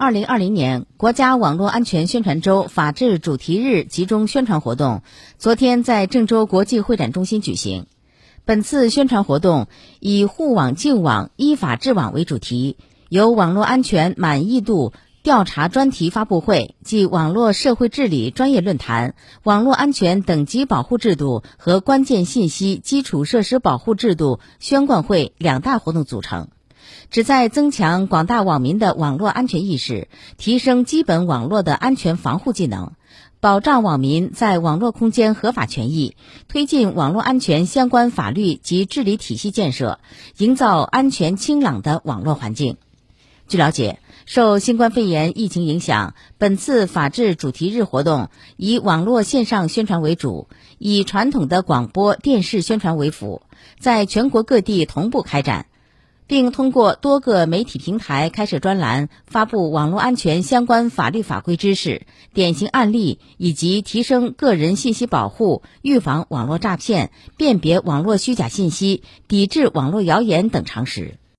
二零二零年国家网络安全宣传周法治主题日集中宣传活动，昨天在郑州国际会展中心举行。本次宣传活动以“护网净网，依法治网”为主题，由网络安全满意度调查专题发布会暨网络社会治理专业论坛、网络安全等级保护制度和关键信息基础设施保护制度宣贯会两大活动组成。旨在增强广大网民的网络安全意识，提升基本网络的安全防护技能，保障网民在网络空间合法权益，推进网络安全相关法律及治理体系建设，营造安全清朗的网络环境。据了解，受新冠肺炎疫情影响，本次法治主题日活动以网络线上宣传为主，以传统的广播电视宣传为辅，在全国各地同步开展。并通过多个媒体平台开设专栏，发布网络安全相关法律法规知识、典型案例，以及提升个人信息保护、预防网络诈骗、辨别网络虚假信息、抵制网络谣言等常识。